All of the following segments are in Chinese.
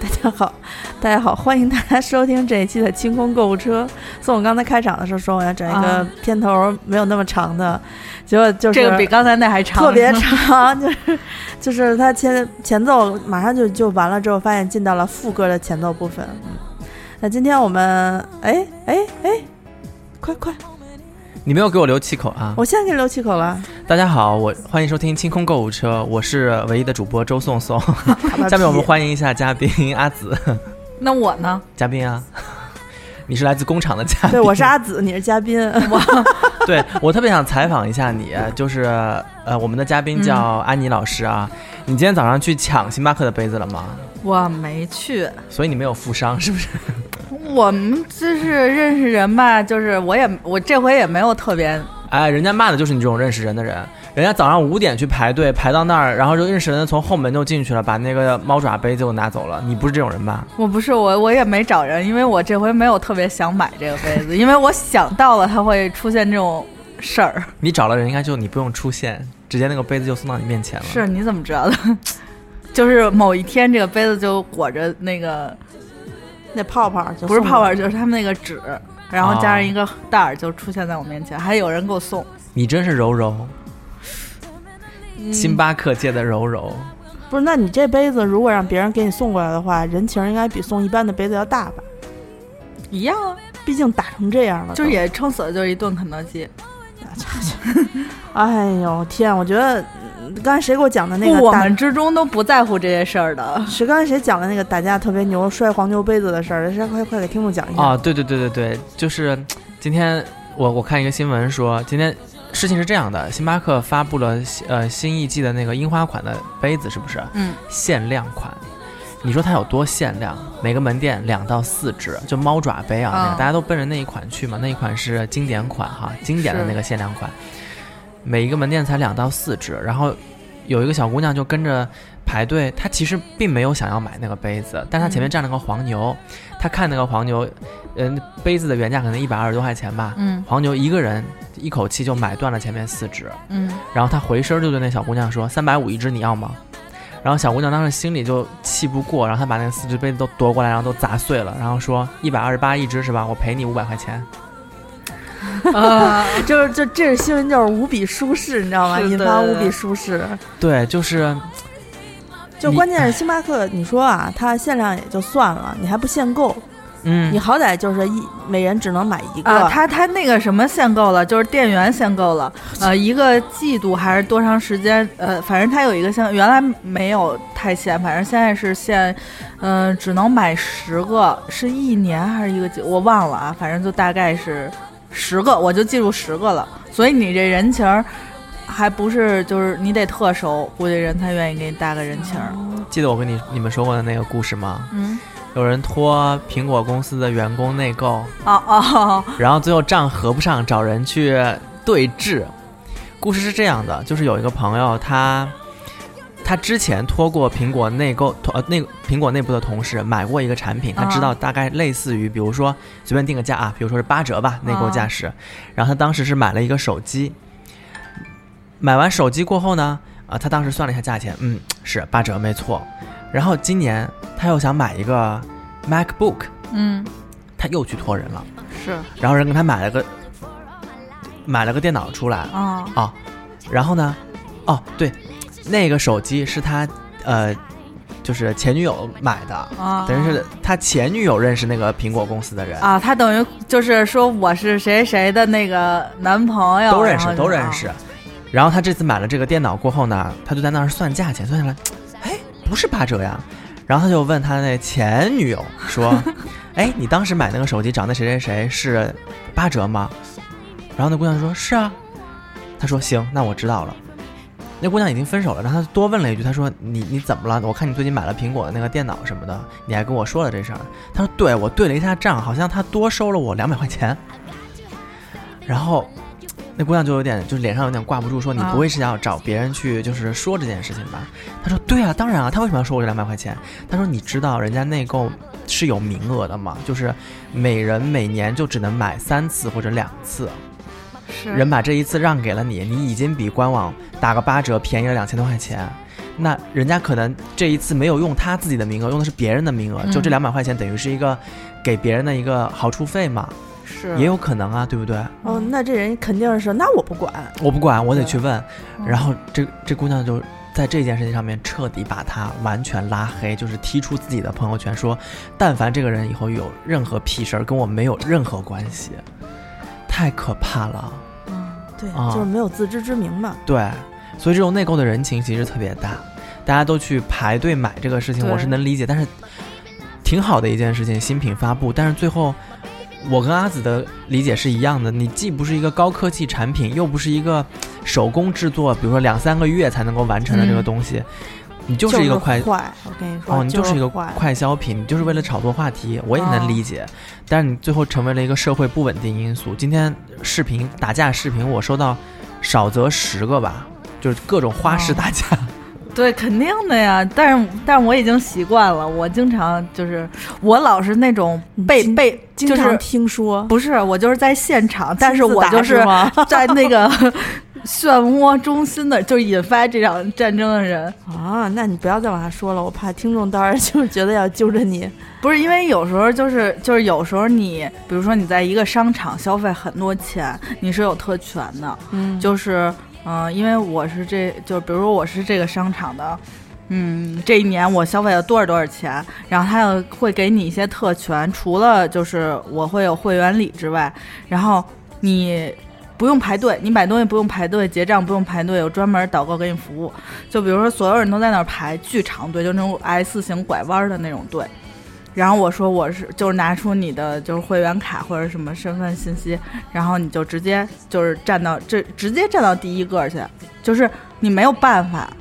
大家好，大家好，欢迎大家收听这一期的清空购物车。从我刚才开场的时候说我要整一个啊片头没有那么长的，结果就是这个比刚才那还长，特别。长，就是就是它前前奏马上就就完了之后，发现进到了副歌的前奏部分。嗯，那今天我们哎哎哎，快快，你没有给我留气口啊！我现在给你留气口了。大家好，我欢迎收听清空购物车，我是唯一的主播周颂颂。下 下面我们欢迎一下嘉宾阿紫，那我呢？嘉宾啊，你是来自工厂的嘉宾。对，我是阿紫，你是嘉宾。对我特别想采访一下你，就是呃，我们的嘉宾叫安妮老师啊。你今天早上去抢星巴克的杯子了吗？我没去。所以你没有负伤是不是？我们就是认识人吧，就是我也我这回也没有特别，哎，人家骂的就是你这种认识人的人。人家早上五点去排队，排到那儿，然后就认识人从后门就进去了，把那个猫爪杯就拿走了。你不是这种人吧？我不是我我也没找人，因为我这回没有特别想买这个杯子，因为我想到了它会出现这种事儿。你找了人，应该就你不用出现，直接那个杯子就送到你面前了。是你怎么知道的？就是某一天这个杯子就裹着那个那泡泡就不是泡泡，就是他们那个纸，然后加上一个袋儿就出现在我面前，还有人给我送。你真是柔柔，嗯星巴克界的柔柔。不是？那你这杯子如果让别人给你送过来的话，人情应该比送一般的杯子要大吧？一样啊，毕竟打成这样了，就是也撑死了就是一顿肯德基。哎呦天！我觉得嗯刚才谁给我讲的那个，我打们之中都不在乎这些事儿的。是刚才谁讲的那个打架特别牛摔黄牛杯子的事儿？谁快快给听众讲一下。啊，对对对对对，就是今天我我看一个新闻说，今天事情是这样的，星巴克发布了呃新一季的那个樱花款的杯子，是不是？嗯，限量款。你说它有多限量？每个门店两到四只，就猫爪杯啊，那个嗯大家都奔着那一款去嘛，那一款是经典款哈，经典的那个限量款，每一个门店才两到四只，然后有一个小姑娘就跟着排队，她其实并没有想要买那个杯子，但她前面嗯站了个黄牛，她看那个黄牛，嗯，杯子的原价可能一百二十多块钱吧，嗯黄牛一个人一口气就买断了前面四只，嗯，然后她回身就对那小姑娘说：“三百五一只，你要吗？”然后小姑娘当时心里就气不过，然后她把那四只杯子都夺过来，然后都砸碎了，然后说：“一百二十八一只是吧？我赔你五百块钱。啊，就是就这个新闻就是无比舒适，你知道吗？引发无比舒适。”对，就是就关键是星巴克，你说啊，它限量也就算了，你还不限购，嗯你，好歹就是一每人只能买一个。啊，他他那个什么限购了，就是店员限购了，呃，一个季度还是多长时间？呃，反正他有一个限，原来没有太限，反正现在是限，嗯、只能买十个，是一年还是一个季？我忘了啊，反正就大概是十个，我就记住十个了。所以你这人情儿还不是就是你得特熟，估计人才愿意给你搭个人情儿。记得我跟你你们说过的那个故事吗？嗯，有人托苹果公司的员工内购，哦哦，然后最后账合不上，找人去对质。故事是这样的，就是有一个朋友，他他之前托过苹果内购，托呃内苹果内部的同事买过一个产品，他知道大概类似于，比如说随便定个价啊，比如说是八折吧，内购价是。然后他当时是买了一个手机，买完手机过后呢，啊，他当时算了一下价钱，嗯，是八折没错。然后今年他又想买一个 MacBook，嗯，他又去托人了。是然后人给他买了个买了个电脑出来啊，啊，然后呢，哦对，那个手机是他呃就是前女友买的，啊，等于是他前女友认识那个苹果公司的人，啊，他等于就是说我是谁谁的那个男朋友，都认识后就都认识。然后他这次买了这个电脑过后呢，他就在那儿算价钱，算下来，哎，不是八折呀。然后他就问他那前女友说：“哎，你当时买那个手机找那谁谁谁是八折吗？”然后那姑娘说：“是啊。”他说：“行，那我知道了。”那姑娘已经分手了，然后他多问了一句：“他说你你怎么了？我看你最近买了苹果的那个电脑什么的，你还跟我说了这事儿。”他说：“对，我对了一下账，好像他多收了我两百块钱。”然后那姑娘就有点，就是脸上有点挂不住，说：“你不会是要找别人去，就是说这件事情吧？”他说：“对啊，当然啊，他为什么要收我这两百块钱？”他说：“你知道人家内购是有名额的吗？就是每人每年就只能买三次或者两次。是人把这一次让给了你，你已经比官网打个八折便宜了两千多块钱。那人家可能这一次没有用他自己的名额，用的是别人的名额，嗯就这两百块钱等于是一个给别人的一个好处费嘛，是也有可能啊，对不对？哦，那这人肯定是，那我不管。我不管，我得去问。嗯然后这这姑娘就在这件事情上面彻底把他完全拉黑，就是踢出自己的朋友圈，说但凡这个人以后有任何屁事儿，跟我没有任何关系，太可怕了。嗯对，啊就是没有自知之明嘛。对，所以这种内购的人情其实特别大，大家都去排队买这个事情，我是能理解，但是挺好的一件事情，新品发布，但是最后。我跟阿紫的理解是一样的，你既不是一个高科技产品，又不是一个手工制作，比如说两三个月才能够完成的这个嗯东西，你就是一个快坏，我跟你说，哦，你就是一个坏。快消品，你就是为了炒作话题，我也能哦理解。但是你最后成为了一个社会不稳定因素。今天视频打架视频，我收到少则十个吧，就是各种花式哦打架。对，肯定的呀。但是，但是我已经习惯了。我经常就是，我老是那种被被，经常听说，不是我就是在现场，但是我就是？在那个漩涡中心的，就是引发这场战争的人。啊，那你不要再往下说了，我怕听众到时候就是觉得要揪着你。不是因为有时候就是就是有时候你，比如说你在一个商场消费很多钱，你是有特权的，嗯就是嗯、呃因为我是这就比如说我是这个商场的。嗯，这一年我消费了多少多少钱，然后他又会给你一些特权，除了就是我会有会员礼之外，然后你不用排队，你买东西不用排队，结账不用排队，有专门导购给你服务。就比如说所有人都在那儿排巨长队，就那种 S 型拐弯的那种队。然后我说我是就是拿出你的就是会员卡或者什么身份信息，然后你就直接就是站到这直接站到第一个去，就是你没有办法。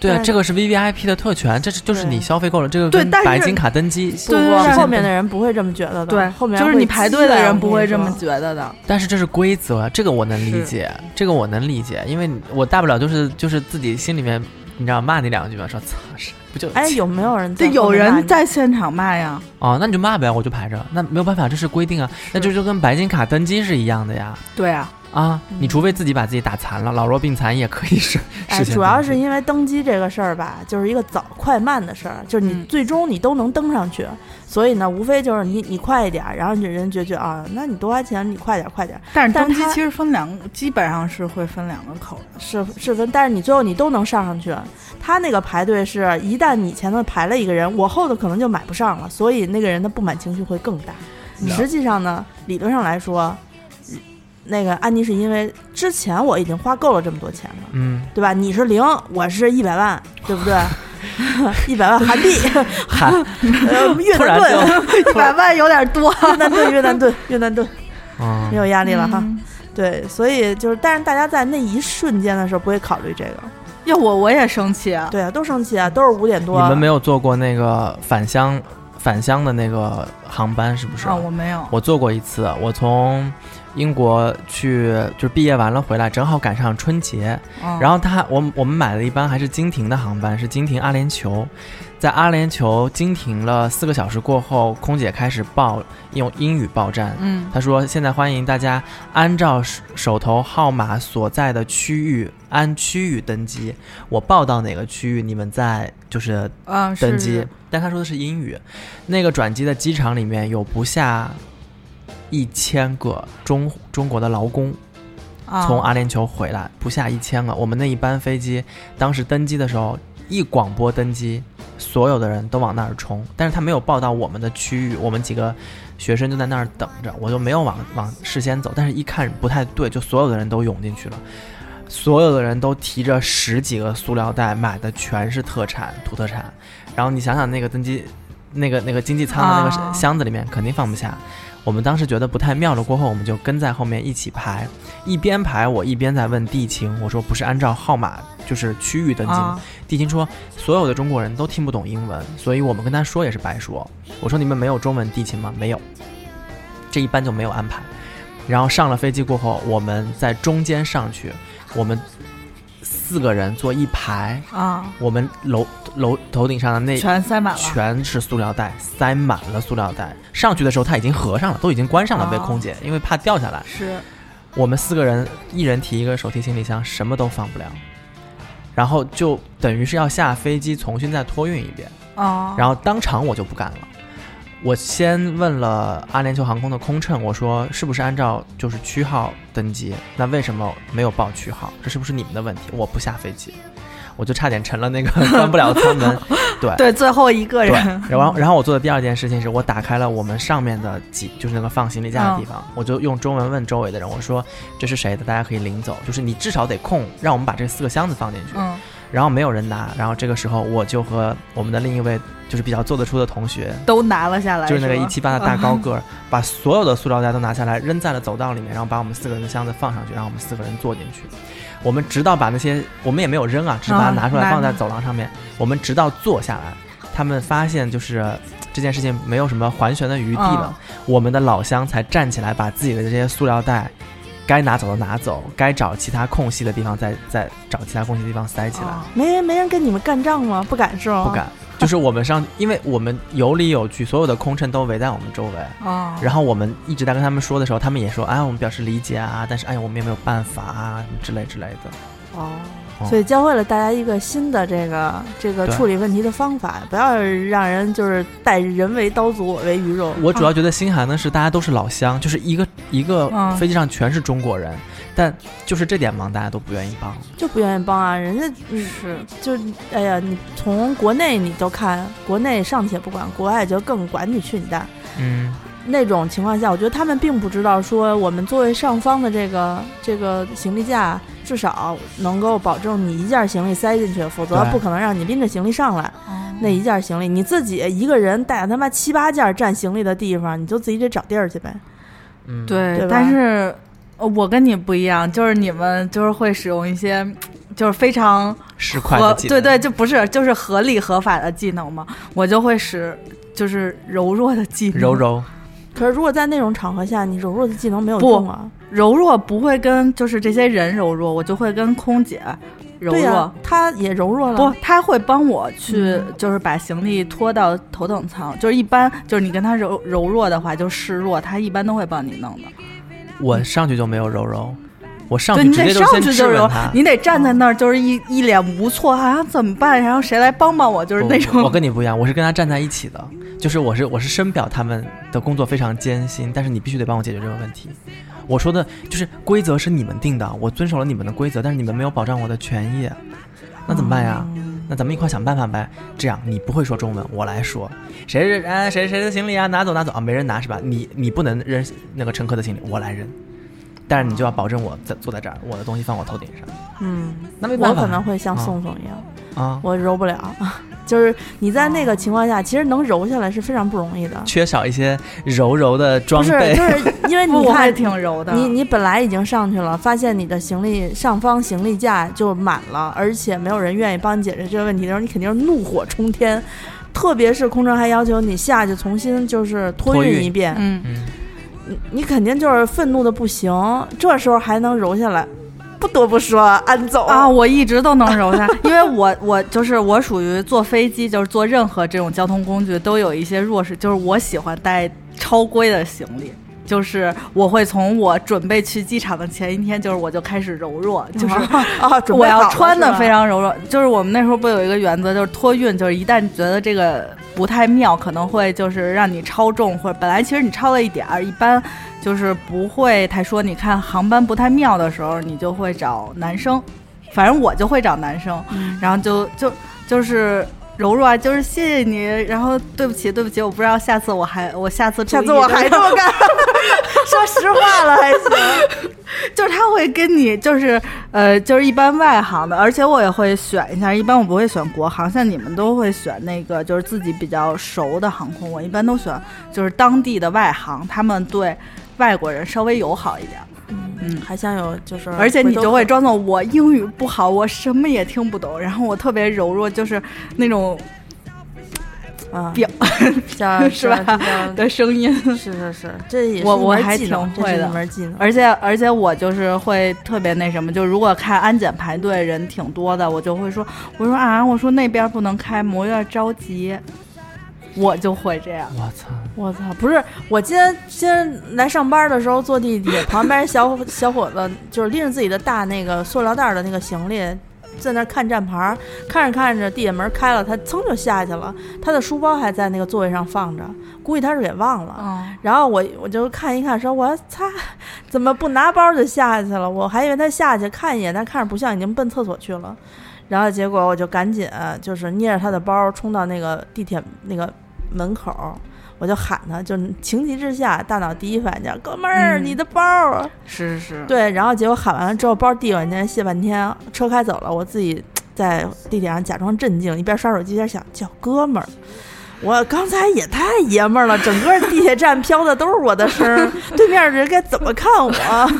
对啊，这个是 V V I P 的特权，这是就是你消费够了，这个对但白金卡登记。不不对对对后面的人不会这么觉得的。对，后面就是你排队的人不会这么觉。得的。但是这是规则，这个我能理解，这个我能理解，因为我大不了就是就是自己心里面你知道骂你两句嘛，说操是不就哎，有没有人在对，有人在现场骂呀。哦，那你就骂呗，我就排着，那没有办法，这是规定啊，那就就跟白金卡登机是一样的呀。对啊，啊，你嗯除非自己把自己打残了，老弱病残也可以是。哎，主要是因为登机这个事儿吧，就是一个早快慢的事儿，就是你嗯最终你都能登上去，所以呢，无非就是你你快一点儿，然后人觉得啊，那你多花钱，你快点儿快点儿，但是登机其实分两个，基本上是会分两个口的。是是分，但是你最后你都能上上去。他那个排队是一旦你前头排了一个人，我后头可能就买不上了，所以那个人的不满情绪会更大。了实际上呢，理论上来说，那个安妮是因为之前我已经花够了这么多钱了。嗯，对吧？你是零，我是一百万，对不对？一百万韩币，韩，呃，越南盾，一百万有点多，越南盾，越南盾，越南盾，嗯没，有压力了哈。嗯对，所以就是，但是大家在那一瞬间的时候不会考虑这个。要我我也生气啊。对啊，都生气啊，都是五点多。你们没有坐过那个返乡返乡的那个航班是不是？啊，我没有。我坐过一次，我从英国去，就是毕业完了回来，正好赶上春节，嗯然后他我我们买的一班还是经停的航班，是经停阿联酋，在阿联酋经停了四个小时过后，空姐开始报用英语报站。嗯她说：“现在欢迎大家按照手手头号码所在的区域按区域登机。我报到哪个区域，你们再就是登机。是但他说的是英语。那个转机的机场里面有不下一千个中中国的劳工啊从阿联酋回来，不下一千个。我们那一班飞机当时登机的时候，一广播登机，所有的人都往那儿冲，但是他没有报到我们的区域，我们几个学生就在那儿等着，我就没有往往事先走，但是一看不太对，就所有的人都涌进去了。所有的人都提着十几个塑料袋，买的全是特产、土特产。然后你想想，那个登机，那个那个经济舱的那啊个箱子里面肯定放不下。我们当时觉得不太妙了，过后我们就跟在后面一起排，一边排我一边在问地勤，我说不是按照号码就是区域登记吗？啊地勤说所有的中国人都听不懂英文，所以我们跟他说也是白说。我说你们没有中文地勤吗？没有，这一般就没有安排。然后上了飞机过后，我们在中间上去，我们四个人坐一排，啊，我们楼楼头顶上的那全塞满了。全是塑料袋，塞满了塑料袋。上去的时候它已经合上了，都已经关上了，被哦空姐因为怕掉下来。是我们四个人一人提一个手提行李箱，什么都放不了，然后就等于是要下飞机重新再托运一遍，哦，然后当场我就不干了。我先问了阿联酋航空的空乘，我说是不是按照就是区号登机？那为什么没有报区号？这是不是你们的问题？我不下飞机，我就差点成了那个 关不了舱门。对对，最后一个，人，然后然后我做的第二件事情是我打开了我们上面的几，就是那个放行李架的地方，我就用中文问周围的人，我说这是谁的？大家可以领走，就是你至少得空，让我们把这四个箱子放进去。嗯然后没有人拿，然后这个时候我就和我们的另一位就是比较做得出的同学，都拿了下来，就是那个一七八的大高个儿，把所有的塑料袋都拿下来扔在了走道里面，然后把我们四个人的箱子放上去，让我们四个人坐进去。我们直到把那些我们也没有扔啊，只是把它拿出来放在走廊上面。我们直到坐下来，他们发现就是这件事情没有什么还旋的余地了，我们的老乡才站起来，把自己的这些塑料袋该拿走的拿走，该找其他空隙的地方再再找其他空隙的地方塞起来。哦没人没人跟你们干仗吗？不敢是吗？不敢，就是我们上，因为我们有理有据，所有的空乘都围在我们周围。哦，然后我们一直在跟他们说的时候，他们也说，哎，我们表示理解啊，但是哎呀，我们也没有办法啊，之类之类的。哦哦，所以教会了大家一个新的这个这个处理问题的方法，不要让人就是待人为刀俎，我为鱼肉。我主要觉得心寒的是，大家都是老乡，就是一个一个嗯飞机上全是中国人，但就是这点忙大家都不愿意帮。就不愿意帮啊，人家嗯是就哎呀，你从国内你都看，国内尚且不管，国外就更管你去你大。嗯，那种情况下，我觉得他们并不知道说我们作为上方的这个这个行李架，至少能够保证你一件行李塞进去，否则不可能让你拎着行李上来。那一件行李，你自己一个人带他妈七八件占行李的地方，你就自己得找地儿去呗。嗯，对，对但是呃我跟你不一样，就是你们就是会使用一些。就是非常十块合的技能。对对，就不是就是合理合法的技能嘛，我就会使就是柔弱的技能，柔柔，可是如果在那种场合下，你柔弱的技能没有不用啊。柔弱不会跟就是这些人柔弱，我就会跟空姐柔弱。对呀、他也柔弱了。不，他会帮我去，嗯就是把行李拖到头等舱。就是一般，就是你跟他柔柔弱的话，就示弱，他一般都会帮你弄的。我上去就没有柔柔，我上去直接你得上先质问他，。你得站在那儿，就是一一脸无措啊，怎么办？然后谁来帮帮我？就是那不不我。跟你不一样，我是跟他站在一起的，就是我是我是深表他们的工作非常艰辛，但是你必须得帮我解决这个问题。我说的就是规则是你们定的，我遵守了你们的规则，但是你们没有保障我的权益，那怎么办呀？那咱们一块想办法呗。这样你不会说中文，我来说，谁是哎谁谁的行李啊？拿走拿走啊，没人拿是吧？你你不能扔那个乘客的行李，我来扔。但是你就要保证我在坐在这儿，我的东西放我头顶上。嗯，那没办法，我可能会像啊宋宋一样，啊，我揉不了。就是你在那个情况下，其实能揉下来是非常不容易的。缺少一些柔柔的装不是，备。就是因为，你 看，挺柔的。你你本来已经上去了，发现你的行李上方行李架就满了，而且没有人愿意帮你解决这个问题的时候，你肯定是怒火冲天。特别是空乘还要求你下去重新就是托运一遍，嗯，嗯，你你肯定就是愤怒的不行。这时候还能揉下来，不得不说安总啊，我一直都能揉下，因为我我就是我属于坐飞机，就是坐任何这种交通工具都有一些弱势，就是我喜欢带超规的行李。就是我会从我准备去机场的前一天，就是我就开始柔弱，就是 啊，我要穿的非常柔弱。就是我们那时候不有一个原则，就是托运，就是一旦觉得这个不太妙，可能会就是让你超重，或者本来其实你超了一点儿，一般就是不会太说。你看航班不太妙的时候，你就会找男生，反正我就会找男生，嗯然后就就就是。柔弱啊，就是谢谢你，然后对不起，对不起，我不知道下次我还我下次下次我还这么干，说实话了还行。就是他会跟你，就是呃，就是一般外行的，而且我也会选一下，一般我不会选国航，像你们都会选那个就是自己比较熟的航空，我一般都选就是当地的外行，他们对外国人稍微友好一点，嗯，还想有就是，而且你就会装作我英语不好，我什么也听不懂，然后我特别柔弱，就是那种啊，表像 是吧的声音。是是是，这也是我我还挺会的一门技能。而且而且我就是会特别那什么，就如果看安检排队人挺多的，我就会说，我说啊，我说那边不能开门，我有点着急。我就会这样。我操！我操！不是，我今天今天来上班的时候坐地铁，旁边小小伙子就是拎着自己的大那个塑料袋的那个行李，在那看站牌，看着看着地铁门开了，他噌就下去了，他的书包还在那个座位上放着，估计他是给忘了。嗯，然后我我就看一看，说我擦，怎么不拿包就下去了？我还以为他下去看一眼，但看着不像，已经奔厕所去了。然后结果我就赶紧就是捏着他的包冲到那个地铁那个门口，我就喊他，就情急之下，大脑第一反应哥们儿，嗯你的包儿。是是是，对，然后结果喊完了之后，包递我，人谢半天，车开走了，我自己在地铁上假装镇静，一边刷手机一边想叫哥们儿。我刚才也太爷们儿了，整个地铁站飘的都是我的声儿，对面的人该怎么看我？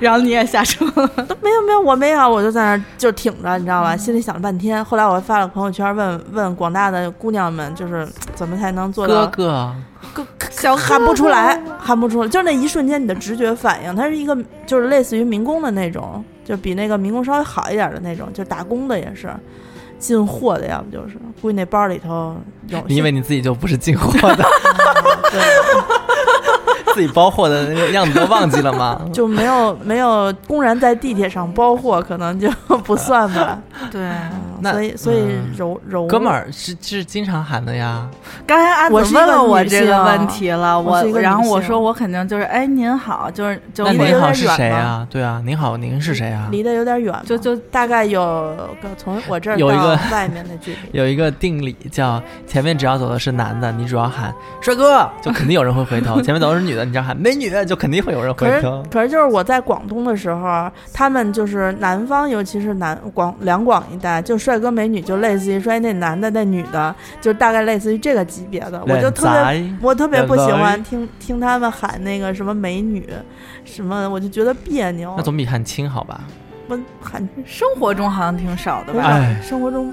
然后你也下车了。都没有没有，我没有，我就在那儿就挺着，你知道吧？心里想了半天。后来我发了朋友圈问问广大的姑娘们，就是怎么才能做到哥哥哥，小喊不出来，喊不出来，就那一瞬间你的直觉反应，它是一个就是类似于民工的那种，就比那个民工稍微好一点的那种，就打工的也是。进货的，要不就是估计那包里头有些。你以为你自己就不是进货的，对，自己包货的那个样子都忘记了吗？就没有没有公然在地铁上包货，可能就 不算吧。对，嗯那所以所以嗯柔柔哥们儿是是经常喊的呀，刚才阿紫我是一个问了我这个问题了，我然后我说我肯定就是哎您好，就是就离得我您好是有点远吗谁啊？对啊，您好，您是谁啊？离得有点远，就就大概有个从我这儿有一个到外面的距离。有一个定理叫前面只要走的是男的，你主要喊帅哥，就肯定有人会回头；前面走的是女的，你只要喊美女，就肯定会有人可是回头。可是就是我在广东的时候，他们就是南方，尤其是南广两广一带，就帅哥美女，就类似于说哎那男的那女的，就大概类似于这个级别的，我就特别别我特别不喜欢听听他们喊那个什么美女，什么我就觉得别扭那。总比喊亲好吧？我喊生活中好像挺少的吧？哎生活中，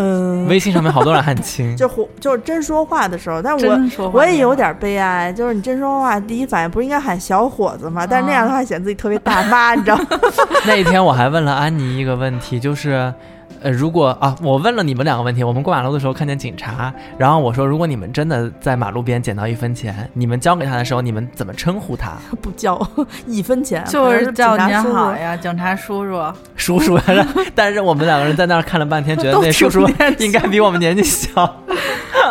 嗯、微信上面好多人喊亲，就活就是真说话的时候，但我我也有点悲哀，就是你真说话，第一反应不是应该喊小伙子吗？但是那样的话显得自己特别大妈，你知道吗？那一天我还问了安妮一个问题，就是。呃，如果啊，我问了你们两个问题，我们过马路的时候看见警察，然后我说，如果你们真的在马路边捡到一分钱，你们交给他的时候，你们怎么称呼他？不交 一分钱，就是是叫您好呀，警察叔叔。叔叔，但是我们两个人在那儿看了半天，觉得那 叔叔应该比我们年纪小。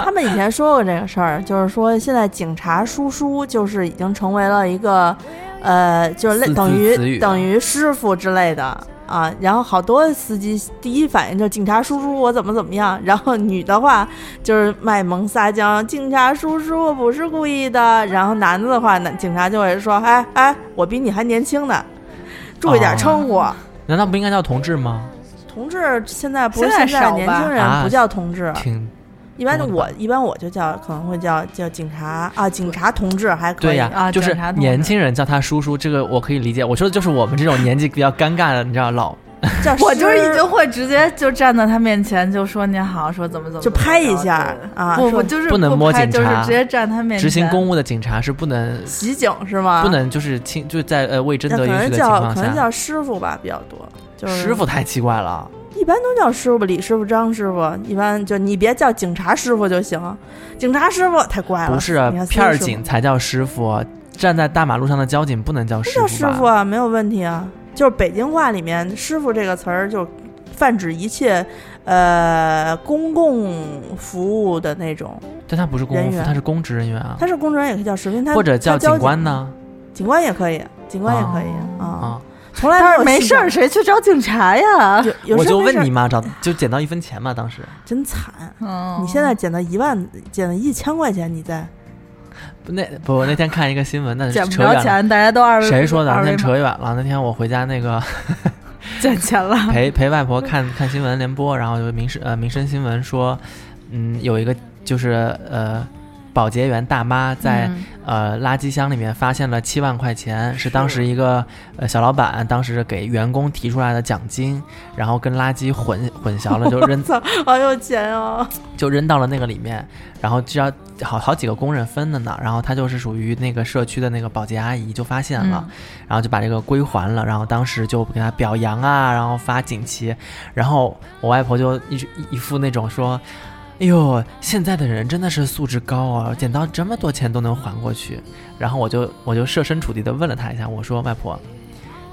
他们以前说过这个事儿，就是说现在警察叔叔就是已经成为了一个，呃，就是类等于等于师傅之类的啊。然后好多司机第一反应就是警察叔叔我怎么怎么样，然后女的话就是卖萌撒娇，警察叔叔我不是故意的。然后男的的话，那警察就会说，哎哎，我比你还年轻呢，注意点称呼。难道不应该叫同志吗？同志现在不是现在年轻人啊不叫同志，挺一般我一般我就叫可能会叫叫警察啊，警察同志还可以。对呀、啊就是年轻人叫他叔叔，这个我可以理解。我说的就是我们这种年纪比较尴尬的，你知道老 叫 我就是已经会直接就站在他面前就说你好，说怎么怎么就拍一下啊，说不不就是不能摸拍就是警察直接站他面前执行公务的警察是不能袭警是吗？不，能就是亲就在呃未征那可能得允许的情况下，叫可能叫师傅吧比较多，就是师傅太奇怪了。一般都叫师傅，李师傅、张师傅，一般就你别叫警察师傅就行，警察师傅太怪了。不是啊片儿警才叫师傅，站在大马路上的交警不能叫师傅叫？师傅啊，没有问题啊。就是北京话里面“师傅”这个词儿，就泛指一切呃公共服务的那种。但他不是公务员他是公职人员啊，他是公职人员也可以叫师傅，他或者叫警官呢？警官也可以，警官也可以啊。啊，从来没事儿，谁去找警察呀？我就问你嘛，找就捡到一分钱嘛，当时真惨。嗯，你现在捡到一万，捡到一千块钱，你在不那不我那天看一个新闻，那捡不扯远了。着钱，大家都二维谁说的？那天扯远了。那天我回家那个 捡钱了。陪陪外婆看看新闻联播，然后就民生呃民生新闻说，嗯，有一个就是呃保洁员大妈在、嗯呃垃圾箱里面发现了七万块钱，是当时一个呃小老板当时给员工提出来的奖金，然后跟垃圾混混淆了，就扔 操，好有钱哦！就扔到了那个里面，然后就要好好几个工人分的呢，然后他就是属于那个社区的那个保洁阿姨就发现了，嗯然后就把这个归还了，然后当时就给他表扬啊，然后发锦旗，然后我外婆就一一一副那种说。哎呦，现在的人真的是素质高啊，捡到这么多钱都能还过去。然后我就我就设身处地的问了他一下，我说外婆，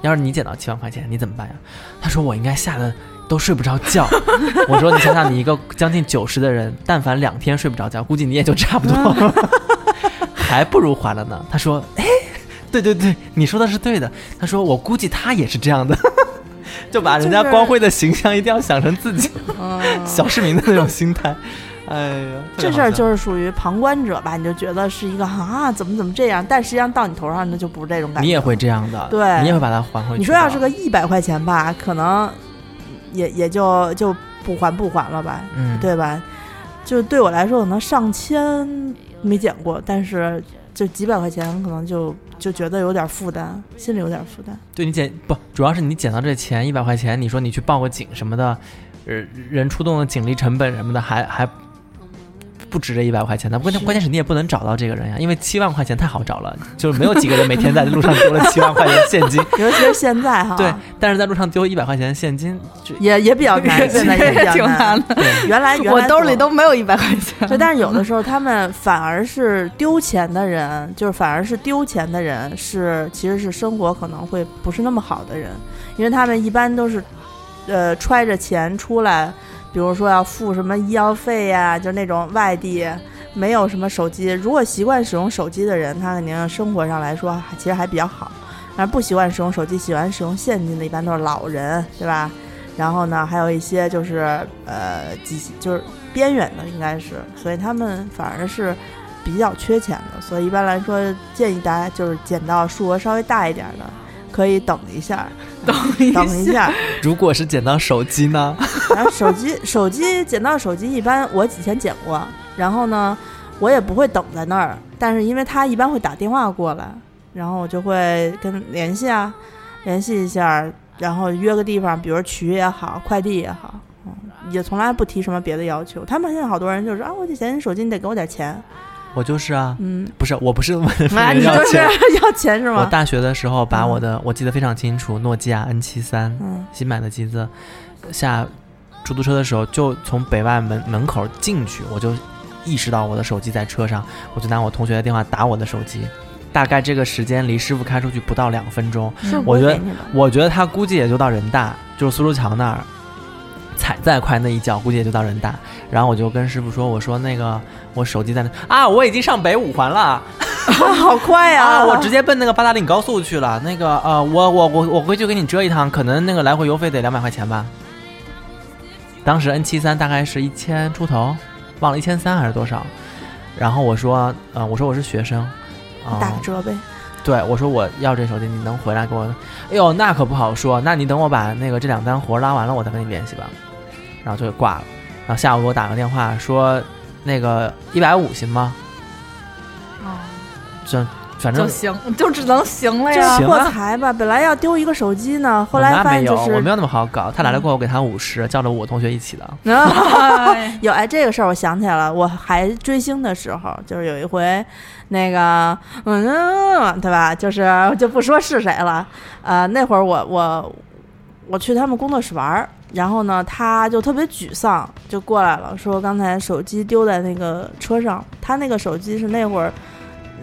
要是你捡到七万块钱，你怎么办呀？他说我应该吓得都睡不着觉。我说你想想，你一个将近九十的人，但凡两天睡不着觉，估计你也就差不多，还不如还了呢。他说，哎，对对对，你说的是对的。他说我估计他也是这样的。就把人家光辉的形象一定要想成自己 小市民的那种心态，哎呀，这事儿就是属于旁观者吧？你就觉得是一个啊，怎么怎么这样？但实际上到你头上，那就不是这种感觉。你也会这样的，对，你也会把它还回去。你说要是个一百块钱吧，可能也也就就不还不还了吧，嗯，对吧？就对我来说，可能上千没捡过，但是就几百块钱，可能就。就觉得有点负担，心里有点负担。对你捡不，主要是你捡到这钱一百块钱，你说你去报个警什么的，人人出动的警力成本什么的，还还。不值这一百块钱的，关键关键是你也不能找到这个人呀，因为七万块钱太好找了，就是没有几个人每天在路上丢了七万块钱现金，尤其是现在哈。对，但是在路上丢一百块钱现金，也也比较难，现在也挺难的。原来我兜里都没有一百块钱。对，但是有的时候 他们反而是丢钱的人，就是反而是丢钱的人是其实是生活可能会不是那么好的人，因为他们一般都是呃揣着钱出来。比如说要付什么医药费呀，就那种外地没有什么手机，如果习惯使用手机的人，他肯定生活上来说其实还比较好。但是不习惯使用手机，喜欢使用现金的，一般都是老人，对吧？然后呢，还有一些就是呃，几就是边远的，应该是，所以他们反而是比较缺钱的。所以一般来说，建议大家就是捡到数额稍微大一点的。可以等一下，等等一下。如果是捡到手机呢？然后手机，手机捡到手机，一般我以前捡过。然后呢，我也不会等在那儿，但是因为他一般会打电话过来，然后我就会跟联系啊，联系一下，然后约个地方，比如取也好，快递也好，嗯，也从来不提什么别的要求。他们现在好多人就是啊，我捡你手机，你得给我点钱。我就是啊，嗯，不是，我不是问你要钱，要钱是吗？我大学的时候把我的，我记得非常清楚，诺基亚 N 七三，嗯，新买的机子，下出租车的时候就从北外门门口进去，我就意识到我的手机在车上，我就拿我同学的电话打我的手机，大概这个时间离师傅开出去不到两分钟，我觉得，我觉得他估计也就到人大，就是苏州桥那儿。踩再快那一脚估计也就到人大，然后我就跟师傅说：“我说那个我手机在那啊，我已经上北五环了，好快呀！我直接奔那个八达岭高速去了。那个呃，我我我我回去给你折一趟，可能那个来回油费得两百块钱吧。当时 N 七三大概是一千出头，忘了一千三还是多少。然后我说呃，我说我是学生，打个折呗。对，我说我要这手机，你能回来给我？哎呦，那可不好说。那你等我把那个这两单活拉完了，我再跟你联系吧。然后就给挂了。然后下午给我打个电话说，那个一百五行吗？哦，这反正就行，就只能行了呀。破财吧，本来要丢一个手机呢，后来发现就是我没有那么好搞。他来了过后，我给他五十，叫着我同学一起的。有哎，这个事儿我想起来了，我还追星的时候，就是有一回，那个嗯，对吧？就是就不说是谁了。呃，那会儿我我我去他们工作室玩儿。然后呢，他就特别沮丧，就过来了，说刚才手机丢在那个车上。他那个手机是那会儿，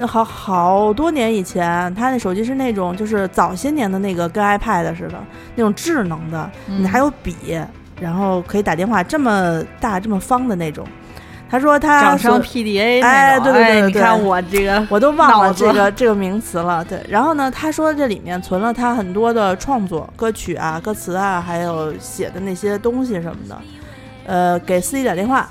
好好多年以前，他那手机是那种就是早些年的那个跟 iPad 似的那种智能的，你还有笔，然后可以打电话，这么大这么方的那种。他说他掌上 PDA，哎，对对对，你看我这个我都忘了这个这个名词了。对，然后呢，他说这里面存了他很多的创作歌曲啊、歌词啊，还有写的那些东西什么的。呃，给司机打电话，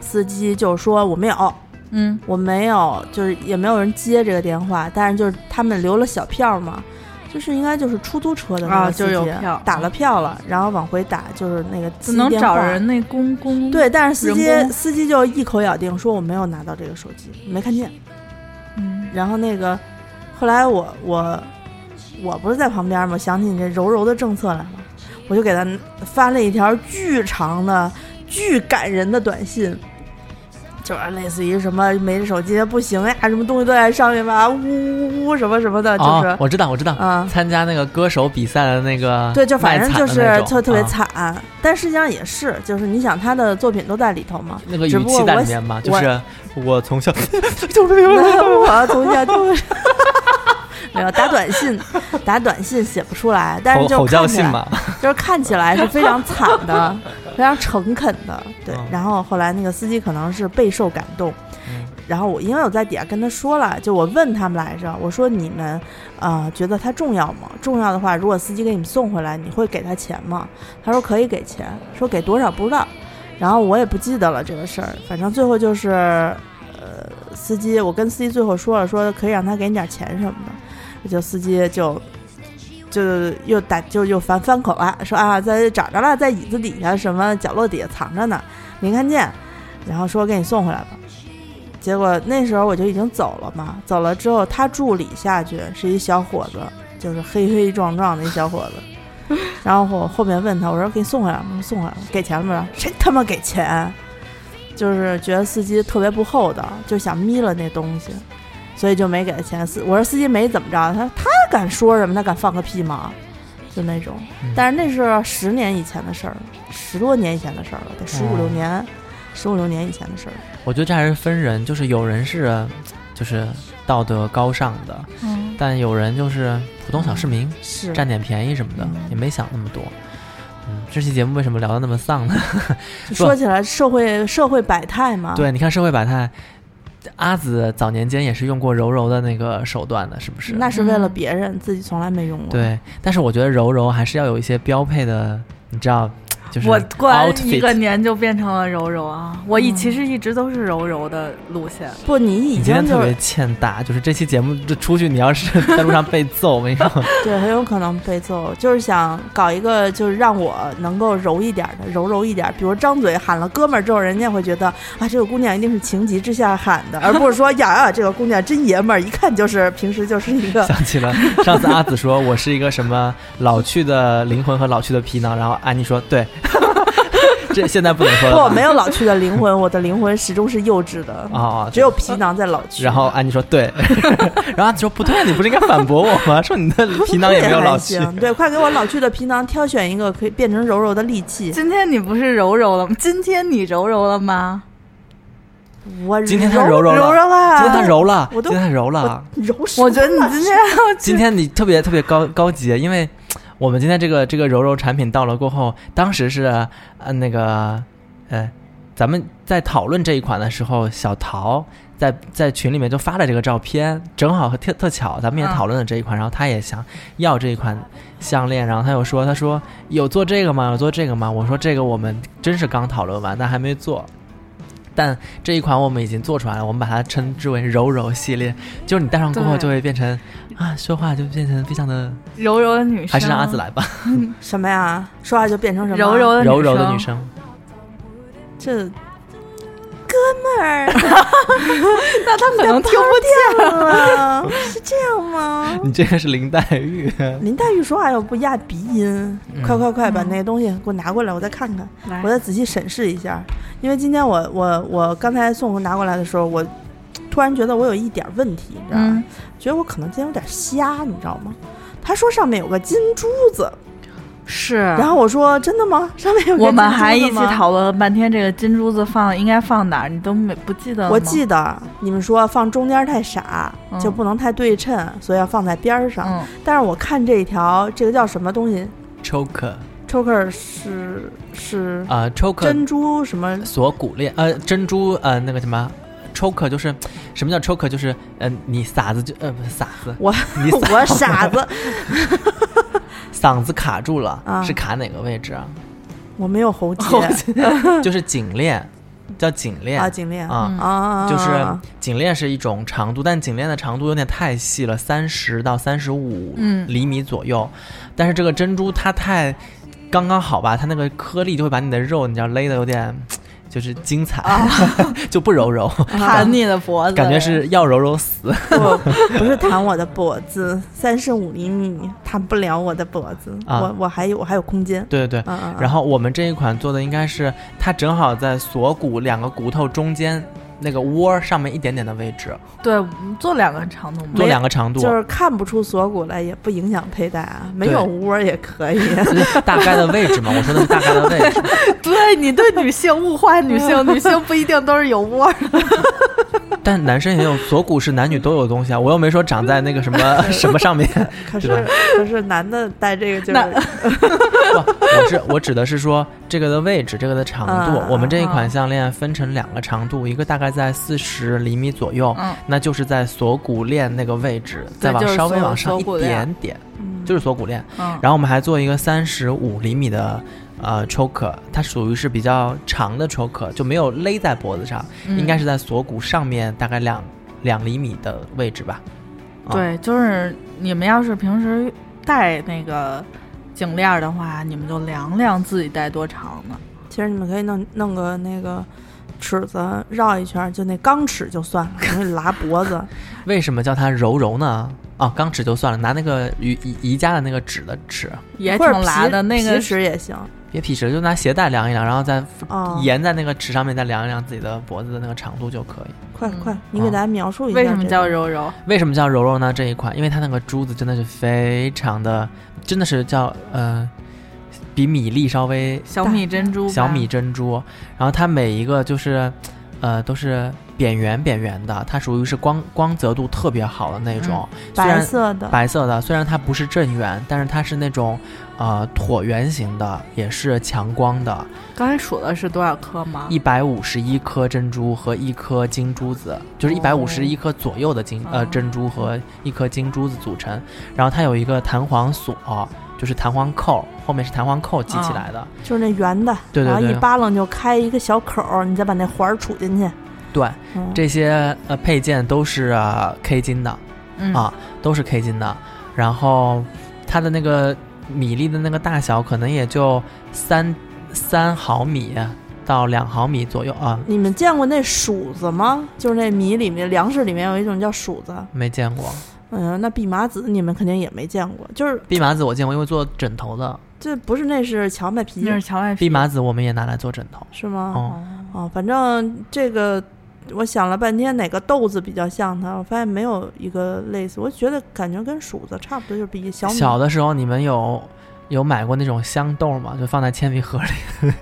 司机就说我没有，嗯，我没有，就是也没有人接这个电话，但是就是他们留了小票嘛。就是应该就是出租车的那个司机打了票了，然后往回打，就是那个只能找人那公公对，但是司机司机就一口咬定说我没有拿到这个手机，没看见。嗯，然后那个后来我我我不是在旁边吗？想起你这柔柔的政策来了，我就给他发了一条巨长的、巨感人的短信。就是类似于什么没手机不行呀，什么东西都在上面吧，呜呜呜什么什么的，就是、哦，我知道，我知道，啊。参加那个歌手比赛的那个，对，就反正就是特特别惨惨，但实际上也是，就是你想他的作品都在里头嘛，那个语气在里面嘛，就是我从小 我从小就 没有打短信，打短信写不出来，但是就吼吼叫看起来信嘛，就是看起来是非常惨的，非常诚恳的，对嗯。然后后来那个司机可能是备受感动，嗯然后我因为我在底下跟他说了，就我问他们来着，我说你们呃觉得他重要吗？重要的话，如果司机给你们送回来，你会给他钱吗？他说可以给钱，说给多少不知道。然后我也不记得了这个事儿，反正最后就是呃司机，我跟司机最后说了，说可以让他给你点钱什么的，就司机就。就又打就又翻翻口了，说啊，在找着了，在椅子底下什么角落底下藏着呢，没看见，然后说给你送回来吧。结果那时候我就已经走了嘛，走了之后他助理下去是一小伙子，就是黑黑壮壮的一小伙子。然后我后面问他，我说给你送回来吗？他说送回来了，给钱了吗？谁他妈给钱？就是觉得司机特别不厚道，就想眯了那东西，所以就没给他钱。司我说司机没怎么着，他他敢说什么？他敢放个屁吗？就那种嗯。但是那是十年以前的事儿，十多年以前的事儿了，得十五六哦年，十五六年以前的事儿。我觉得这还是分人，就是有人是就是道德高尚的，嗯，但有人就是普通小市民，是占点便宜什么的，嗯也没想那么多。嗯，这期节目为什么聊得那么丧呢？就说起来，社会社会百态嘛。对，你看社会百态，阿紫早年间也是用过柔柔的那个手段的，是不是？那是为了嗯别人，自己从来没用过。，对，但是我觉得柔柔还是要有一些标配的，你知道，就是我过完一个年就变成了柔柔啊！我一嗯其实一直都是柔柔的路线。不，你已你今天特别欠打，就是这期节目这出去，你要是 在路上被揍，我跟你说，对，很有可能被揍，就是想搞一个，就是让我能够柔一点的，柔柔一点。比如张嘴喊了“哥们儿”之后，人家会觉得啊，这个姑娘一定是情急之下喊的，而不是说呀呀，这个姑娘真爷们儿，一看就是平时就是一个 想起了上次阿紫说我是一个什么老去的灵魂和老去的皮囊，然后安妮说对，这现在不能说了不，我没有老去的灵魂，我的灵魂始终是幼稚的，啊哦，只有皮囊在老去。然后安妮说对，然后阿紫说不对，你不是应该反驳我吗？说你的皮囊也没有老去。对，快给我老去的皮囊挑选一个可以变成柔柔的利器。今天你不是柔柔了吗？今天你柔柔了吗？我今天他柔柔柔了柔了，今天他柔了，我都今天他柔了。柔我觉得你今天今天你特别特别高高级，因为我们今天这个这个柔柔产品到了过后，当时是呃那个呃，咱们在讨论这一款的时候，小桃在在群里面就发了这个照片，正好特特巧，咱们也嗯讨论了这一款，然后他也想要这一款项链，然后他又说，他说有做这个吗？有做这个吗？我说这个我们真是刚讨论完，但还没做。但这一款我们已经做出来了，我们把它称之为柔柔系列，就是你戴上过后就会变成啊，说话就变成非常的，柔柔的女生，还是让阿紫来吧，什么呀？说话就变成什么？柔柔的柔柔的女生。这 哥们儿，那他可能听不见。了，是这样吗？你这个是林黛玉，林黛玉说话又不压鼻音，嗯快快快，把那个东西给我拿过来，我再看看，来我再仔细审视一下。因为今天我我我刚才送拿过来的时候，我突然觉得我有一点问题，你知道吗？嗯，觉得我可能今天有点瞎，你知道吗？他说上面有个金珠子，是。然后我说真的吗？上面有个我们金珠子还一起讨论了半天，这个金珠子放应该放哪儿，你都没不记得了？我记得你们说放中间太傻，嗯就不能太对称，所以要放在边儿上。嗯，但是我看这一条，这个叫什么东西 choker？choker 是是啊、choker 珍珠什么？锁骨链，呃，珍珠，呃，那个什么。Choker 就是什么叫 choker？就是呃，你傻子就呃不是傻子，我你嗓我傻子，嗓子卡住了，啊是卡哪个位置啊？我没有喉喉结就是颈链，叫颈链啊，颈链啊嗯啊，就是颈链是一种长度，但颈链的长度有点太细了，三十到三十五嗯厘米左右。但是这个珍珠它太刚刚好吧，它那个颗粒就会把你的肉，你知道勒的有点就是精彩，就不揉揉，弹你的脖子，感觉是要揉揉死。不 不是弹我的脖子，三十五厘米弹不了我的脖子，啊我我还有我还有空间。对对对。嗯嗯，然后我们这一款做的应该是它正好在锁骨两个骨头中间那个窝上面一点点的位置，对，做两个长度嘛。做两个长度，就是看不出锁骨来，也不影响佩戴啊，没有窝也可以。大概的位置嘛。我说的是大概的位置。对你对女性物化女性，女性不一定都是有窝儿的。但男生也有锁骨，是男女都有的东西啊。我又没说长在那个什么什么上面。可是对可是男的戴这个就是不，我是我指的是说这个的位置，这个的长度。嗯我们这一款项链分成两个长度，一个大概在四十厘米左右，嗯，那就是在锁骨链那个位置，再往稍微往上一点点，嗯就是锁骨链。嗯，然后我们还做一个三十五厘米的呃 choker，它属于是比较长的 choker，就没有勒在脖子上，应该是是在锁骨上面大概两两厘米的位置吧。啊对，就是你们要是平时戴那个颈链儿的话，你们就量量自己戴多长呢？其实你们可以弄弄个那个尺子绕一圈儿，就那钢尺就算了，容易拉脖子。为什么叫它柔柔呢？哦，钢尺就算了，拿那个瑜宜宜家的那个纸的尺，也挺拉的，那个皮尺也行别皮尺，就拿鞋带量一量，然后再啊。沿在那个尺上面再量一量自己的脖子的那个长度就可以。嗯快快，你给大家描述一下为什么叫柔柔？为什么叫柔柔呢？这一款，因为它那个珠子真的是非常的，真的是叫呃，比米粒稍微小米珍珠，小米珍珠，然后它每一个就是，呃，都是扁圆扁圆的，它属于是光光泽度特别好的那种，虽白然色的，白色的，虽然它不是正圆，但是它是那种呃椭圆形的，也是强光的，刚才数的是多少颗吗？一百五十一颗珍珠和一颗金珠子，就是一百五十一颗左右的金、呃哦。珍珠和一颗金珠子组成，然后它有一个弹簧锁。就是弹簧扣，后面是弹簧扣系起来的。就是那圆的，对对对然后一扒楞就开一个小口儿，你再把那环儿杵进去。对，嗯，这些呃配件都是、呃 K 金的，嗯啊，都是 K 金的。然后它的那个米粒的那个大小可能也就三三毫米到两毫米左右啊，你们见过那黍子吗？就是那米里面粮食里面有一种叫黍子。没见过。嗯，那蓖麻子你们肯定也没见过，就是蓖麻子我见过，因为做枕头的。这不是那是荞麦皮那是荞麦皮蓖麻子我们也拿来做枕头。是吗？哦，哦，反正这个我想了半天，哪个豆子比较像它？我发现没有一个类似，我觉得感觉跟黍子差不多，就是比小米小的时候你们有有买过那种香豆吗？就放在铅笔盒里。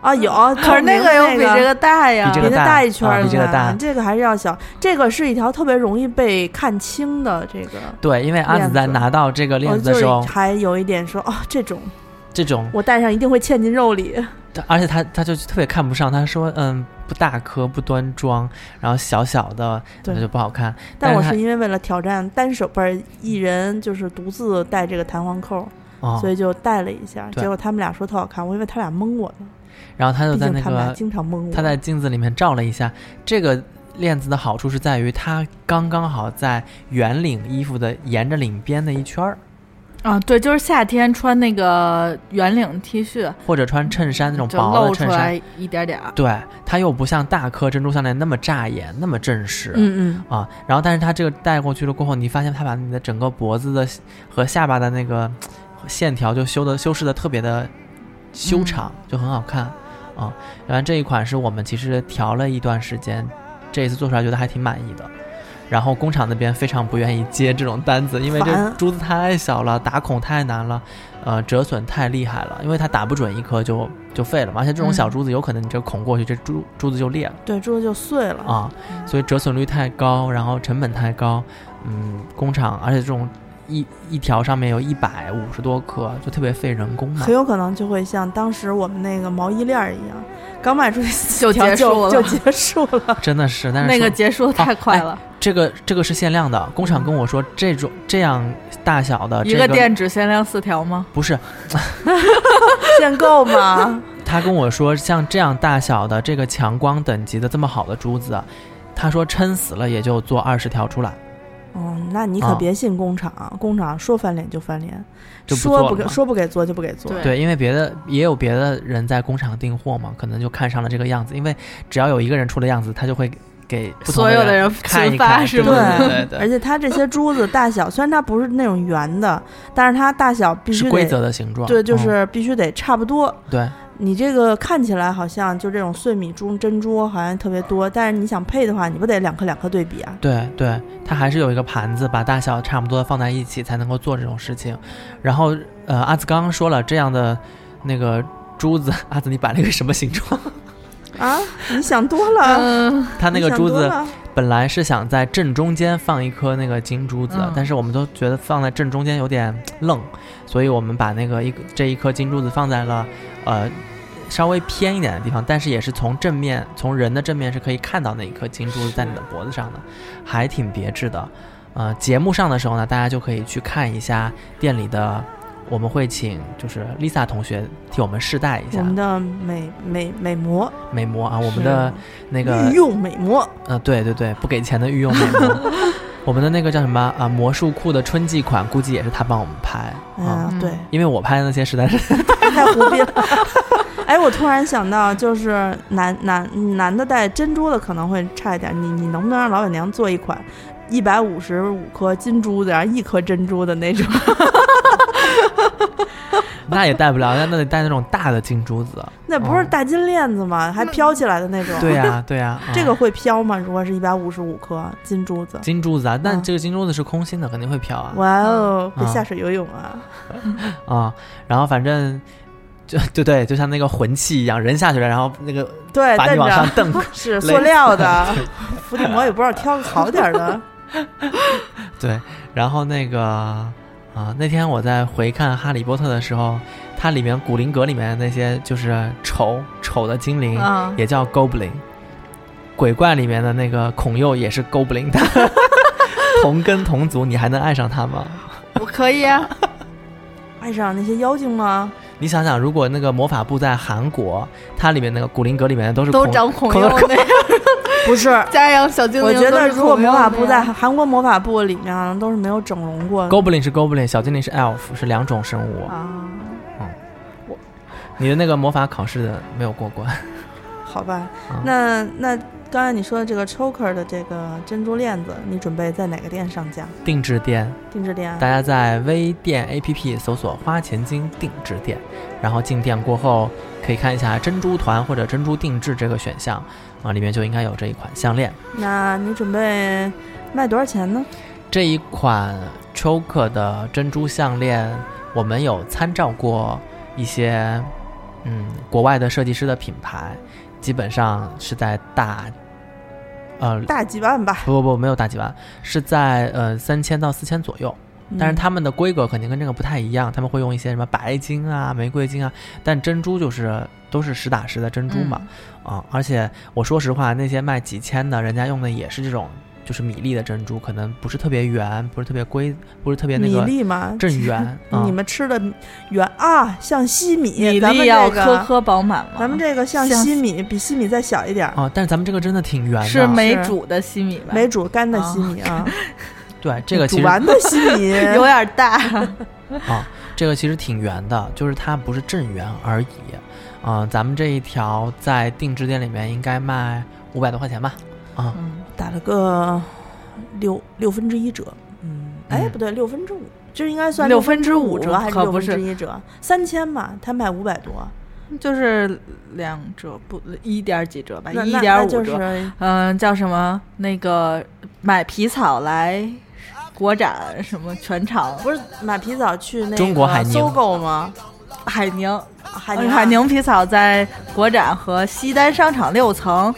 啊有，可是那个有比这个大呀，比它比这个大大一圈儿，啊比这个大这个还是要小。这个是一条特别容易被看清的这个，对，因为阿紫在拿到这个链子的时候，还有一点说哦，这种这种，我戴上一定会嵌进肉里。而且他他就特别看不上，他说嗯不大颗不端庄，然后小小的对那就不好看。但我是因为为了挑战单手不是一人就是独自戴这个弹簧扣，哦所，以就戴了一下。结果他们俩说特好看，我以为他俩蒙我呢，然后他就在那个经常蒙我。他在镜子里面照了一下，这个链子的好处是在于它刚刚好在圆领衣服的沿着领边的一圈儿，啊，对，就是夏天穿那个圆领 T 恤，或者穿衬衫那种薄的露出衬衫。来一点点儿。对，它又不像大颗珍珠项链那么扎眼，那么正式。嗯嗯，啊，然后但是它这个戴过去了过后，你发现它把你的整个脖子的和下巴的那个线条就修的修饰的特别的修长，就很好看啊。然后这一款是我们其实调了一段时间，这一次做出来觉得还挺满意的。然后工厂那边非常不愿意接这种单子，因为这珠子太小了，打孔太难了，呃，折损太厉害了，因为它打不准一颗就就废了嘛。而且这种小嗯珠子有可能你这孔过去，这珠珠子就裂了。对，珠子就碎了。啊，所以折损率太高，然后成本太高，嗯，工厂而且这种一一条上面有一百五十多颗，就特别费人工嘛很。有可能就会像当时我们那个毛衣链儿一样，刚卖出去 就四条结束了就结束了。真的是，但是那个结束的太快了，这个这个是限量的，工厂跟我说这种这样大小的这一个店只限量四条吗？不是，限购吗？他跟我说像这样大小的这个强光等级的这么好的珠子，他说撑死了也就做二十条出来，嗯，那你可啊别信工厂，工厂说翻脸就翻脸，就不说不给说不给做就不给做。对对，因为别的也有别的人在工厂订货嘛，可能就看上了这个样子，因为只要有一个人出了样子，他就会给所有的人人看一群发看，是对吗对对对而且它这些珠子大小，虽然它不是那种圆的，但是它大小必须得是规则的形状，对，就嗯是必须得差不多。对你这个看起来好像就这种碎米珠珍珠好像特别多，但是你想配的话，你不得两颗两颗对比啊？对对，它还是有一个盘子，把大小差不多放在一起才能够做这种事情。然后呃，阿紫刚刚说了这样的那个珠子，阿紫你摆了一个什么形状？啊，你想多了。嗯，它那个珠子本来是想在正中间放一颗那个金珠子，嗯但是我们都觉得放在正中间有点愣，所以我们把那个一这一颗金珠子放在了呃稍微偏一点的地方，但是也是从正面从人的正面是可以看到那一颗金珠子在你的脖子上的，还挺别致的。呃，节目上的时候呢，大家就可以去看一下店里的，我们会请就是 Lisa 同学替我们试戴一下我们的美美美模，美模啊，我们的那个御用美模，呃，对对对，不给钱的御用美模。我们的那个叫什么啊？魔术库的春季款，估计也是他帮我们拍啊、嗯，对，因为我拍的那些实在是 太胡逼了。哎，我突然想到，就是男男男的戴珍珠的可能会差一点，你你能不能让老板娘做一款一百五十五颗金珠子，然后一颗珍珠的那种？那也戴不了，那那得戴那种大的金珠子。那不是大金链子吗？还飘起来的那种。对呀、对呀、嗯这个会飘吗？如果是一百五十五颗金珠子，金珠子啊，但嗯这个金珠子是空心的，肯定会飘啊哇哦，会嗯下水游泳啊！啊、然后反正就就对，就像那个魂器一样，人下去了，然后那个对，把你往上蹬。是塑料的，伏地魔也不知道挑个好点儿的。对，然后那个啊、那天我在回看《哈利波特》的时候，它里面古灵阁里面那些就是丑丑的精灵，啊，也叫 Goblin。鬼怪里面的那个孔佑也是 Goblin 的，同根同族，你还能爱上他吗？我可以啊，爱上那些妖精吗？你想想，如果那个魔法部在韩国，它里面那个古灵阁里面的都是都长孔孔佑那样，不是，家养小精灵我觉得如果魔法部在韩国魔法部里面都是没有整容过的 Goblin 是 Goblin，小精灵是 Elf，是两种生物。啊。嗯，我你的那个魔法考试的没有过关。好吧，啊那那刚才你说的这个 choker 的这个珍珠链子，你准备在哪个店上架？定制店，定制店啊？大家在微店 APP 搜索“花钱精定制店”，然后进店过后可以看一下珍珠团或者珍珠定制这个选项啊，里面就应该有这一款项链。那你准备卖多少钱呢？这一款 choker 的珍珠项链，我们有参照过一些嗯国外的设计师的品牌，基本上是在大呃大几万吧。不不不没有大几万，是在呃三千到四千左右。但是嗯他们的规格肯定跟这个不太一样，他们会用一些什么白金啊、玫瑰金啊，但珍珠就是都是实打实的珍珠嘛，啊！而且我说实话，那些卖几千的，人家用的也是这种就是米粒的珍珠，可能不是特别圆，不是特别规，不是特别那个米个粒嘛，正圆啊 你。们吃的圆啊，像西米，米咱们粒要这个颗颗饱满嘛，咱们这个像像西米，比西米再小一点啊，哦，但是咱们这个真的挺圆的，是没煮的西米吧？没煮干的啊西米啊，对这个煮完的西米 有点大，啊，这个其实挺圆的，就是它不是正圆而已。啊、咱们这一条在定制店里面应该卖五百多块钱吧？啊，嗯，打了个六六分之一折，嗯，哎，嗯不对，六分之五，这应该算六分分之五折还是六分之一折？三千嘛，他卖五百多，就是两折不一点几折吧，一点五折。是嗯，叫什么？那个买皮草来国展什么全场不是买皮草去那个中国海宁搜购吗？海宁海宁啊海宁皮草在国展和西单商场六层，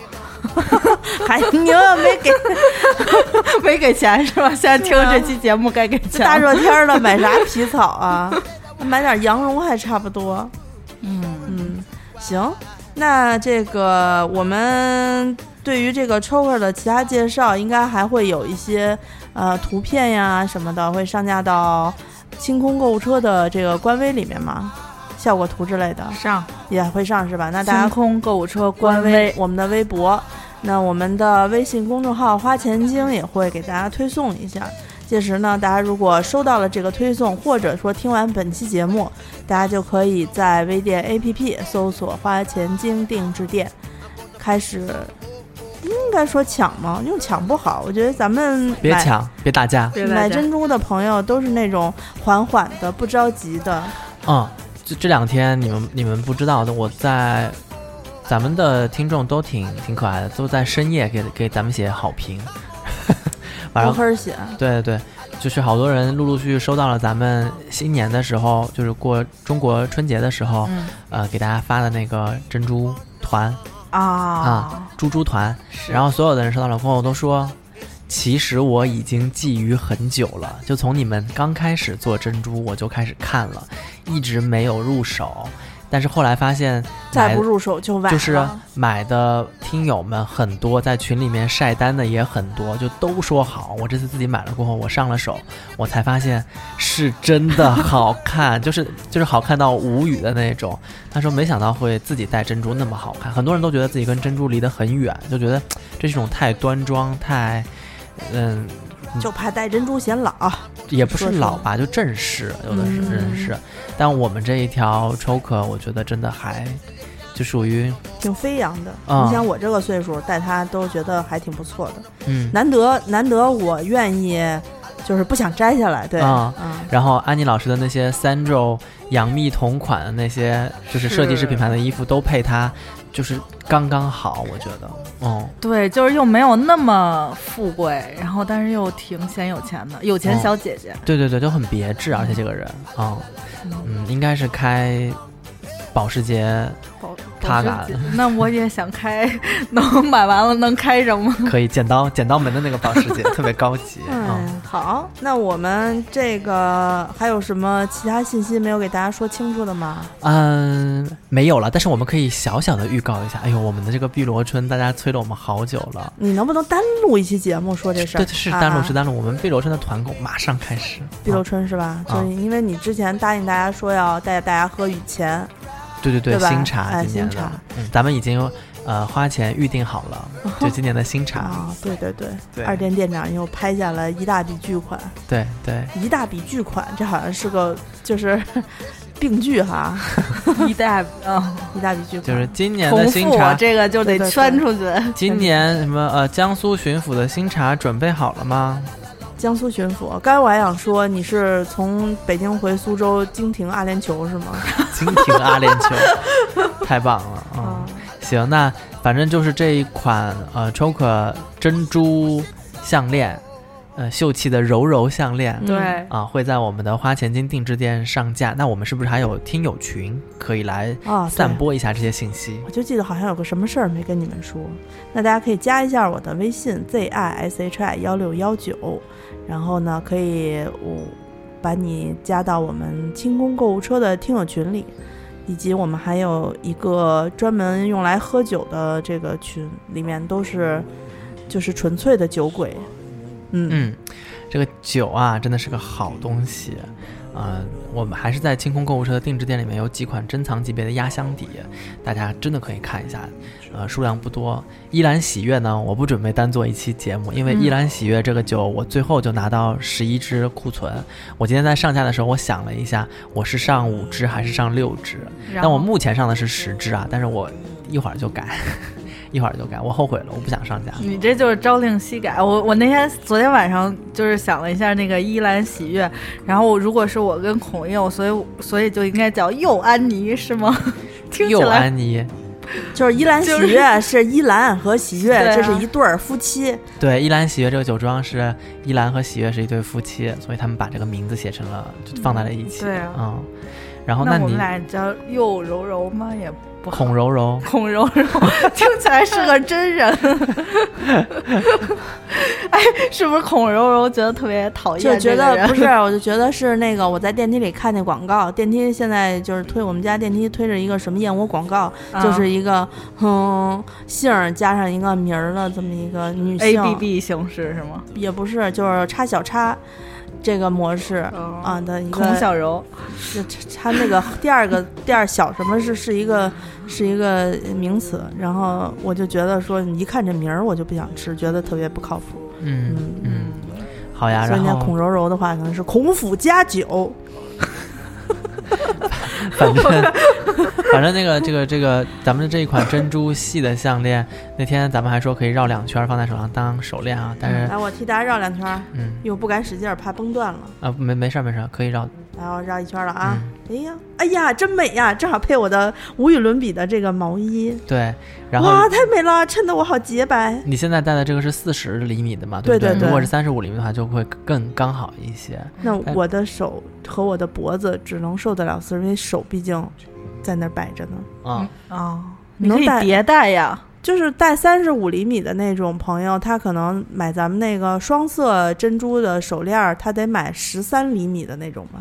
海宁啊没给 没给钱是吧？现在听这期节目该给钱了。大热天儿的买啥皮草啊？买点羊绒还差不多。嗯，嗯，行，那这个我们对于这个 choker 的其他介绍，应该还会有一些呃图片呀什么的，会上架到清空购物车的这个官微里面吗？效果图之类的上也会上是吧？那大家空购物车官官微，我们的微博，那我们的微信公众号“花钱精”也会给大家推送一下。届时呢，大家如果收到了这个推送，或者说听完本期节目，大家就可以在微店 APP 搜索“花钱精定制店”，开始应该说抢吗？用抢不好，我觉得咱们别抢，别打架。别大家买珍珠的朋友都是那种缓缓的、不着急的。嗯，这这两天你们你们不知道的，我在咱们的听众都挺挺可爱的，都在深夜给给咱们写好评。晚上对对对，就是好多人陆陆续续收到了咱们新年的时候，就是过中国春节的时候，嗯呃，给大家发的那个珍珠团、啊，猪猪团，然后所有的人收到了过后都说，其实我已经觊觎很久了，就从你们刚开始做珍珠我就开始看了，一直没有入手，但是后来发现再不入手就晚了。就是买的听友们很多，在群里面晒单的也很多，就都说好。我这次自己买了过后，我上了手，我才发现是真的好看，就是就是好看到无语的那种。他说没想到会自己戴珍珠那么好看，很多人都觉得自己跟珍珠离得很远，就觉得这是一种太端庄、太嗯，就怕戴珍珠显老。也不是老吧，就正式，有的是嗯正式。但我们这一条 choker，我觉得真的还就属于挺飞扬的。啊你像我这个岁数戴它都觉得还挺不错的，嗯。难得难得我愿意，就是不想摘下来。对，啊嗯，然后安妮老师的那些 Sandro 杨幂同款的那些，就是设计师品牌的衣服都配它，就是刚刚好，我觉得，嗯，对，就是又没有那么富贵，然后但是又挺显有钱的，有钱小姐姐。对对对，就很别致，而且这个人，啊、嗯，应该是开保时捷，保他嘎保时捷那我也想开，能买完了能开上吗？可以剪刀剪刀门的那个保时捷，特别高级，嗯。嗯，好，那我们这个还有什么其他信息没有给大家说清楚的吗？嗯，没有了，但是我们可以小小的预告一下。哎呦，我们的这个碧螺春，大家催了我们好久了。你能不能单录一期节目说这事儿？对，是单录啊是单录，我们碧螺春的团购马上开始。碧螺啊春是吧？啊就是因为你之前答应大家说要带大家喝雨前，对对对，对新茶哎今年的。新茶，嗯，咱们已经呃花钱预定好了，就今年的新茶。啊，对对对，对。二店店长又拍下了一大笔巨款，对对，一大笔巨款，这好像是个就是 病句哈，一大啊，一大笔巨款，就是今年的新茶，这个就得对对对。圈出去。今年什么呃江苏巡抚的新茶准备好了吗？江苏巡抚。刚才我还想说，你是从北京回苏州经停阿联酋是吗？经停阿联酋，太棒了啊！啊，行，那反正就是这一款呃 choker 珍珠项链，呃秀气的柔柔项链。嗯对，啊，会在我们的花钱金定制店上架。那我们是不是还有听友群可以来啊，散。播一下这些信息？我就记得好像有个什么事儿没跟你们说，那大家可以加一下我的微信 z i s h i 幺六幺九，然后呢可以我把你加到我们清空购物车的听友群里，以及我们还有一个专门用来喝酒的这个群，里面都是就是纯粹的酒鬼，嗯嗯，这个酒啊，真的是个好东西。呃，我们还是在清空购物车的定制店里面有几款珍藏级别的压箱底，大家真的可以看一下。呃，数量不多。依兰喜悦呢，我不准备单做一期节目，因为嗯依兰喜悦这个酒，我最后就拿到十一支库存。我今天在上架的时候，我想了一下，我是上五支还是上六支？但我目前上的是十支啊，但是我一会儿就改，一会儿就改，我后悔了，我不想上架。你这就是朝令夕改。我我那天昨天晚上就是想了一下那个依兰喜悦，然后如果是我跟孔佑，所以所以就应该叫佑安妮是吗？听起又来安妮，就是依兰喜悦是依兰和喜悦，这是一对儿夫妻。对，依兰喜悦这个酒庄是依兰和喜悦是一对夫妻，所以他们把这个名字写成了，就放在了一起。对啊嗯，然后那我你们俩叫佑柔柔吗？也不好孔柔柔，孔柔柔，听起来是个真人。哎，是不是孔柔柔觉得特别讨厌就觉？得不是，我就觉得是那个我在电梯里看那广告，电梯现在就是推我们家电梯推着一个什么燕窝广告，啊就是一个嗯姓加上一个名儿的这么一个女 A 性 B B 形式是吗？也不是，就是插小叉这个模式。哦啊的一个孔小柔，就它那个 第二个第二小什么是是一个是一个名词，然后我就觉得说你一看这名儿我就不想吃，觉得特别不靠谱。嗯嗯嗯，好呀。所以那然后孔柔柔的话可能是孔府家酒，反正反正那个这个这个咱们的这一款珍珠系的项链，那天咱们还说可以绕两圈放在手上当手链啊，但是来，我替大家绕两圈儿，嗯又不敢使劲儿，怕崩断了。啊没没事儿没事儿，可以绕。然后绕一圈了啊！嗯哎呀，哎呀，真美呀！正好配我的无与伦比的这个毛衣，对，然后哇，太美了，衬得我好洁白。你现在戴的这个是四十厘米的嘛，不对？对对对如果是三十五厘米的话，就会更刚好一些。那我的手和我的脖子只能受得了四十，因为手毕竟在那儿摆着呢。啊、哦，你可以能戴迭代呀。就是戴三十五厘米的那种朋友，他可能买咱们那个双色珍珠的手链儿，他得买十三厘米的那种吧。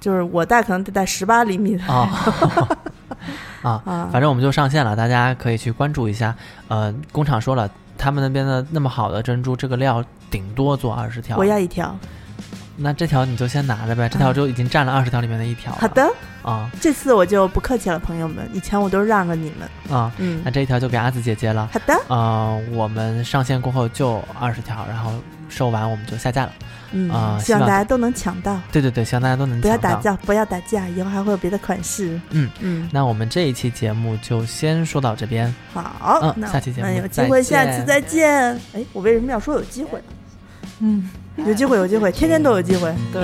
就是我戴可能得戴十八厘米的啊 啊，啊。反正我们就上线了，大家可以去关注一下。呃，工厂说了，他们那边的那么好的珍珠，这个料顶多做二十条。我要一条。那这条你就先拿着呗，这条就已经占了二十条里面的一条了。好的，啊这次我就不客气了，朋友们。以前我都让着你们。啊，嗯那，这一条就给阿紫姐姐了。好的。啊，我们上线过后就二十条，然后售完我们就下架了。嗯，啊希希望望大家都能抢到，对对对，希望大家都能不要。打架，不要打架，以后还会有别的款式。嗯嗯，那我们这一期节目就先说到这边。好，嗯那下期节目有机会下见次再见。哎，我为什么要说有机会？嗯，有机会，有机会，天天都有机会。对。